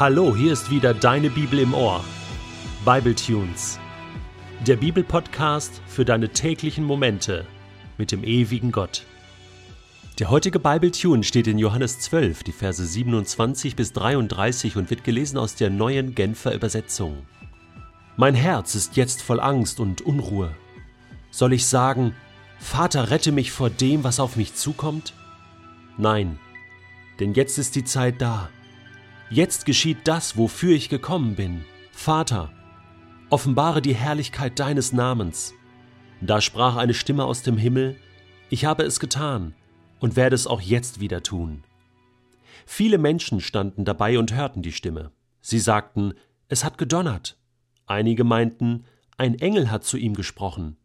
Hallo, hier ist wieder deine Bibel im Ohr. Bible Tunes. Der Bibelpodcast für deine täglichen Momente mit dem ewigen Gott. Der heutige Bible Tune steht in Johannes 12, die Verse 27 bis 33 und wird gelesen aus der neuen Genfer Übersetzung. Mein Herz ist jetzt voll Angst und Unruhe. Soll ich sagen, Vater, rette mich vor dem, was auf mich zukommt? Nein, denn jetzt ist die Zeit da Jetzt geschieht das, wofür ich gekommen bin. Vater, offenbare die Herrlichkeit deines Namens. Da sprach eine Stimme aus dem Himmel, ich habe es getan und werde es auch jetzt wieder tun. Viele Menschen standen dabei und hörten die Stimme. Sie sagten, es hat gedonnert. Einige meinten, ein Engel hat zu ihm gesprochen.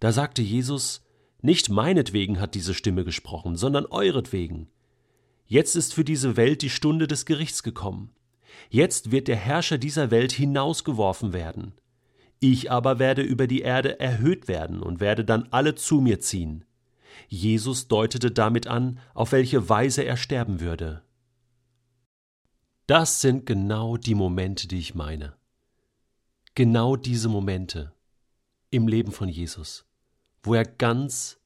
Da sagte Jesus, nicht meinetwegen hat diese Stimme gesprochen, sondern euretwegen. Jetzt ist für diese Welt die Stunde des Gerichts gekommen. Jetzt wird der Herrscher dieser Welt hinausgeworfen werden. Ich aber werde über die Erde erhöht werden und werde dann alle zu mir ziehen. Jesus deutete damit an, auf welche Weise er sterben würde. Das sind genau die Momente, die ich meine. Genau diese Momente im Leben von Jesus, wo er ganz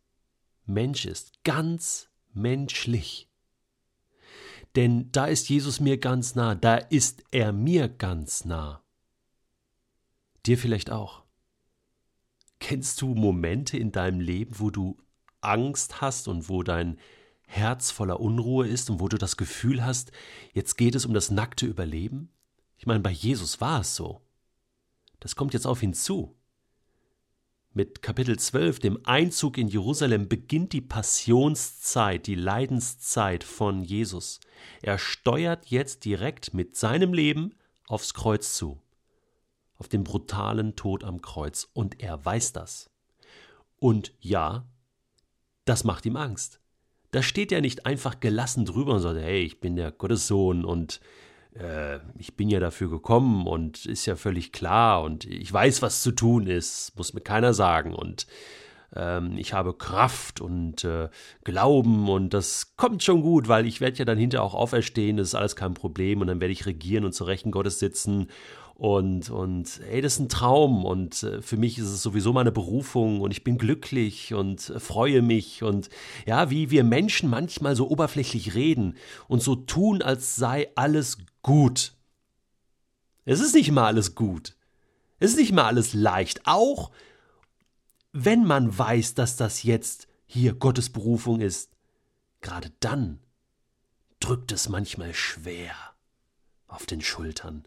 Mensch ist, ganz menschlich. Denn da ist Jesus mir ganz nah, da ist er mir ganz nah. Dir vielleicht auch. Kennst du Momente in deinem Leben, wo du Angst hast und wo dein Herz voller Unruhe ist und wo du das Gefühl hast, jetzt geht es um das nackte Überleben? Ich meine, bei Jesus war es so. Das kommt jetzt auf ihn zu. Mit Kapitel 12, dem Einzug in Jerusalem, beginnt die Passionszeit, die Leidenszeit von Jesus. Er steuert jetzt direkt mit seinem Leben aufs Kreuz zu, auf den brutalen Tod am Kreuz, und er weiß das. Und ja, das macht ihm Angst. Da steht er nicht einfach gelassen drüber und sagt, hey, ich bin der Gottessohn und äh, ich bin ja dafür gekommen und ist ja völlig klar und ich weiß, was zu tun ist, muss mir keiner sagen. Und ähm, ich habe Kraft und äh, Glauben und das kommt schon gut, weil ich werde ja dann hinterher auch auferstehen, das ist alles kein Problem und dann werde ich regieren und zur Rechten Gottes sitzen und, und ey, das ist ein Traum und äh, für mich ist es sowieso meine Berufung und ich bin glücklich und äh, freue mich und ja, wie wir Menschen manchmal so oberflächlich reden und so tun, als sei alles gut. Es ist nicht immer alles gut. Es ist nicht immer alles leicht. Auch wenn man weiß, dass das jetzt hier Gottes Berufung ist, gerade dann drückt es manchmal schwer auf den Schultern.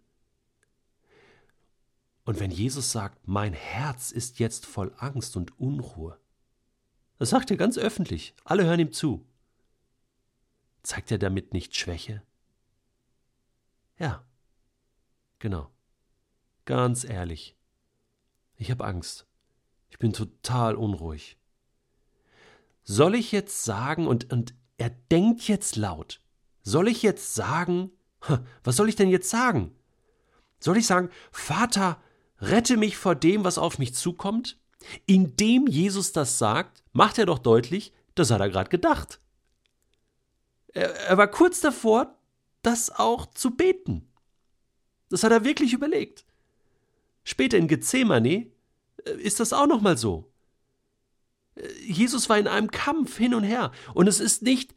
Und wenn Jesus sagt, mein Herz ist jetzt voll Angst und Unruhe, das sagt er ganz öffentlich, alle hören ihm zu. Zeigt er damit nicht Schwäche? Ja, genau. Ganz ehrlich. Ich habe Angst. Ich bin total unruhig. Soll ich jetzt sagen, und, und er denkt jetzt laut, soll ich jetzt sagen, was soll ich denn jetzt sagen? Soll ich sagen, Vater, Rette mich vor dem, was auf mich zukommt? Indem Jesus das sagt, macht er doch deutlich, das hat er gerade gedacht. Er, er war kurz davor, das auch zu beten. Das hat er wirklich überlegt. Später in Gethsemane ist das auch nochmal so. Äh, Jesus war in einem Kampf hin und her und es ist nicht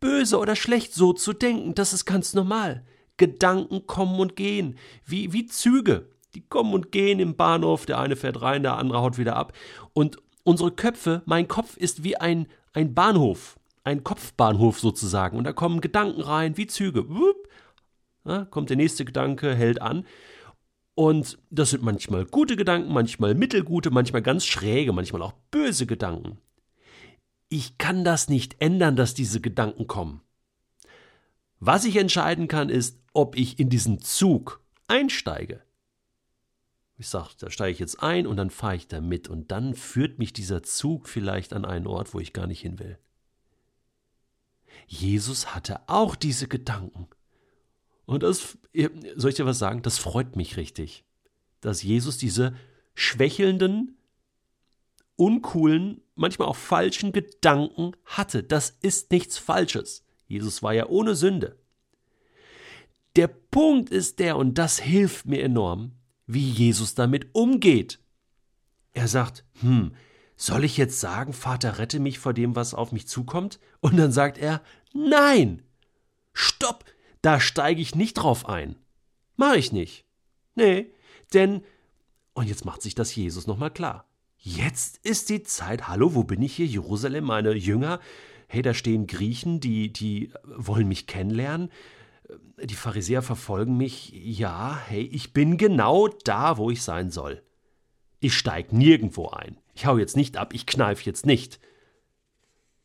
böse oder schlecht so zu denken, das ist ganz normal. Gedanken kommen und gehen, wie, wie Züge. Die kommen und gehen im Bahnhof, der eine fährt rein, der andere haut wieder ab. Und unsere Köpfe, mein Kopf ist wie ein, ein Bahnhof, ein Kopfbahnhof sozusagen. Und da kommen Gedanken rein, wie Züge. Wupp, kommt der nächste Gedanke, hält an. Und das sind manchmal gute Gedanken, manchmal mittelgute, manchmal ganz schräge, manchmal auch böse Gedanken. Ich kann das nicht ändern, dass diese Gedanken kommen. Was ich entscheiden kann, ist, ob ich in diesen Zug einsteige. Ich sage, da steige ich jetzt ein und dann fahre ich da mit und dann führt mich dieser Zug vielleicht an einen Ort, wo ich gar nicht hin will. Jesus hatte auch diese Gedanken. Und das, soll ich dir was sagen? Das freut mich richtig, dass Jesus diese schwächelnden, uncoolen, manchmal auch falschen Gedanken hatte. Das ist nichts Falsches. Jesus war ja ohne Sünde. Der Punkt ist der, und das hilft mir enorm, wie Jesus damit umgeht. Er sagt, hm, soll ich jetzt sagen, Vater, rette mich vor dem, was auf mich zukommt? Und dann sagt er, nein, stopp, da steige ich nicht drauf ein. Mach ich nicht. Nee, denn, und jetzt macht sich das Jesus nochmal klar. Jetzt ist die Zeit, hallo, wo bin ich hier? Jerusalem, meine Jünger. Hey, da stehen Griechen, die, die wollen mich kennenlernen. Die Pharisäer verfolgen mich. Ja, hey, ich bin genau da, wo ich sein soll. Ich steig nirgendwo ein. Ich hau jetzt nicht ab, ich kneif jetzt nicht.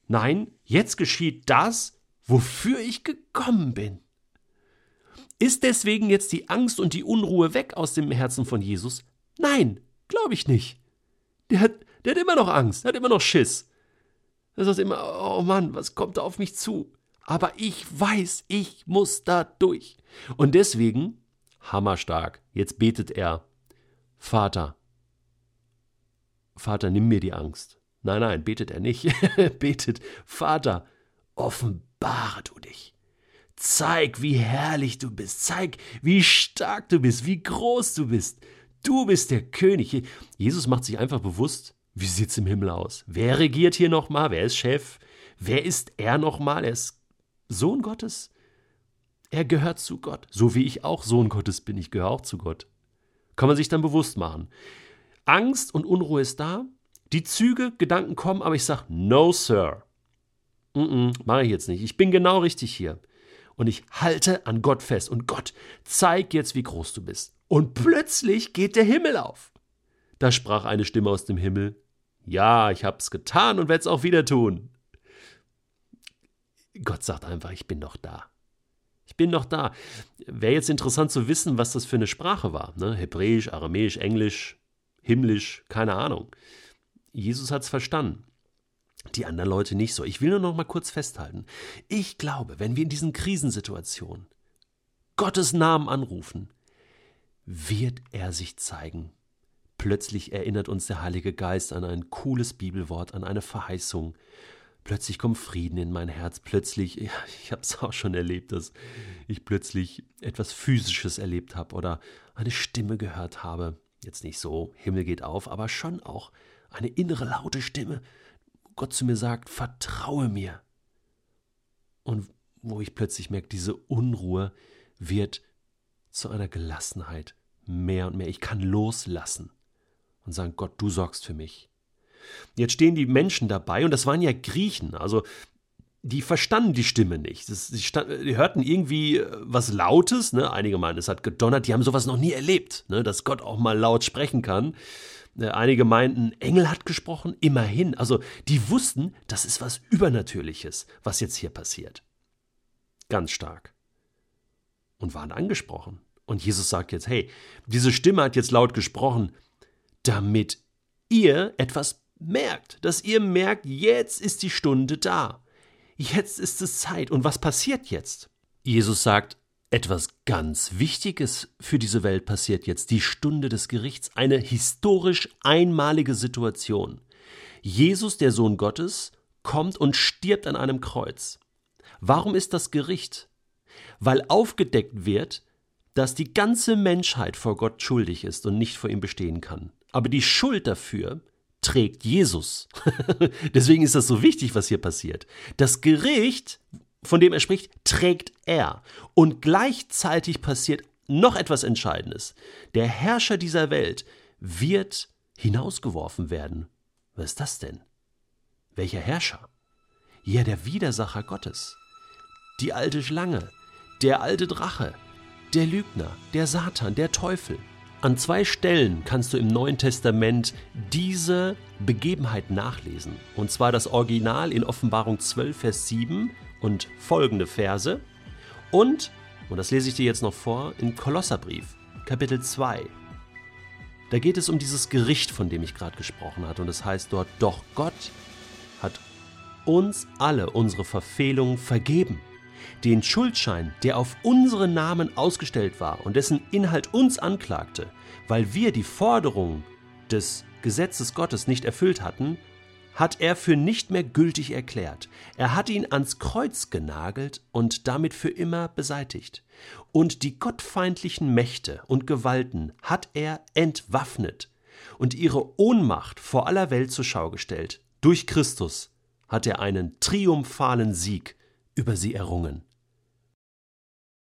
Nein, jetzt geschieht das, wofür ich gekommen bin. Ist deswegen jetzt die Angst und die Unruhe weg aus dem Herzen von Jesus? Nein, glaube ich nicht. Der hat, der hat immer noch Angst, der hat immer noch Schiss. Er sagt immer, oh Mann, was kommt da auf mich zu? Aber ich weiß, ich muss da durch. Und deswegen, hammerstark, jetzt betet er, Vater, Vater, nimm mir die Angst. Nein, nein, betet er nicht. betet, Vater, offenbare du dich. Zeig, wie herrlich du bist. Zeig, wie stark du bist, wie groß du bist. Du bist der König. Jesus macht sich einfach bewusst, wie sieht's im Himmel aus? Wer regiert hier nochmal? Wer ist Chef? Wer ist er nochmal? Er ist Sohn Gottes. Er gehört zu Gott. So wie ich auch Sohn Gottes bin. Ich gehöre auch zu Gott. Kann man sich dann bewusst machen. Angst und Unruhe ist da. Die Züge, Gedanken kommen, aber ich sage, no, Sir. Mm -mm, mache ich jetzt nicht. Ich bin genau richtig hier. Und ich halte an Gott fest. Und Gott, zeig jetzt, wie groß du bist. Und plötzlich geht der Himmel auf. Da sprach eine Stimme aus dem Himmel: Ja, ich hab's getan und werd's auch wieder tun. Gott sagt einfach: Ich bin noch da. Ich bin noch da. Wäre jetzt interessant zu wissen, was das für eine Sprache war. Ne? Hebräisch, Aramäisch, Englisch, himmlisch, keine Ahnung. Jesus hat es verstanden. Die anderen Leute nicht so. Ich will nur noch mal kurz festhalten. Ich glaube, wenn wir in diesen Krisensituationen Gottes Namen anrufen, wird er sich zeigen. Plötzlich erinnert uns der Heilige Geist an ein cooles Bibelwort, an eine Verheißung. Plötzlich kommt Frieden in mein Herz. Plötzlich, ja, ich habe es auch schon erlebt, dass ich plötzlich etwas Physisches erlebt habe oder eine Stimme gehört habe jetzt nicht so, Himmel geht auf, aber schon auch eine innere laute Stimme, Gott zu mir sagt, vertraue mir. Und wo ich plötzlich merke, diese Unruhe wird zu einer Gelassenheit mehr und mehr. Ich kann loslassen und sagen, Gott, du sorgst für mich. Jetzt stehen die Menschen dabei, und das waren ja Griechen, also die verstanden die Stimme nicht. Stand, die, hörten irgendwie äh, was Lautes, ne? einige meinen, es hat gedonnert, die haben sowas noch nie erlebt, ne? dass Gott auch mal laut sprechen kann. Äh, einige meinten, Engel hat gesprochen, immerhin. Also die wussten, das ist was Übernatürliches, was jetzt hier passiert. Ganz stark. Und waren angesprochen. Und Jesus sagt jetzt, hey, diese Stimme hat jetzt laut gesprochen, damit ihr etwas merkt, dass ihr merkt, jetzt ist die Stunde da jetzt ist es Zeit. Und was passiert jetzt? Jesus sagt, etwas ganz Wichtiges für diese Welt passiert jetzt, die Stunde des Gerichts, eine historisch einmalige Situation. Jesus, der Sohn Gottes, kommt und stirbt an einem Kreuz. Warum ist das Gericht? Weil aufgedeckt wird, dass die ganze Menschheit vor Gott schuldig ist und nicht vor ihm bestehen kann. Aber die Schuld dafür trägt Jesus. Deswegen ist das so wichtig, was hier passiert. Das Gericht, von dem er spricht, trägt er. Und gleichzeitig passiert noch etwas Entscheidendes. Der Herrscher dieser Welt wird hinausgeworfen werden. Was ist das denn? Welcher Herrscher? Ja, der Widersacher Gottes. Die alte Schlange, der alte Drache, der Lügner, der Satan, der Teufel. An zwei Stellen kannst du im Neuen Testament diese Begebenheit nachlesen. Und zwar das Original in Offenbarung 12, Vers 7 und folgende Verse. Und, und das lese ich dir jetzt noch vor, in Kolosserbrief, Kapitel 2. Da geht es um dieses Gericht, von dem ich gerade gesprochen hatte. Und es das heißt dort, doch Gott hat uns alle unsere Verfehlungen vergeben den Schuldschein, der auf unseren Namen ausgestellt war und dessen Inhalt uns anklagte, weil wir die Forderungen des Gesetzes Gottes nicht erfüllt hatten, hat er für nicht mehr gültig erklärt. Er hat ihn ans Kreuz genagelt und damit für immer beseitigt. Und die gottfeindlichen Mächte und Gewalten hat er entwaffnet und ihre Ohnmacht vor aller Welt zur Schau gestellt. Durch Christus hat er einen triumphalen Sieg über sie errungen.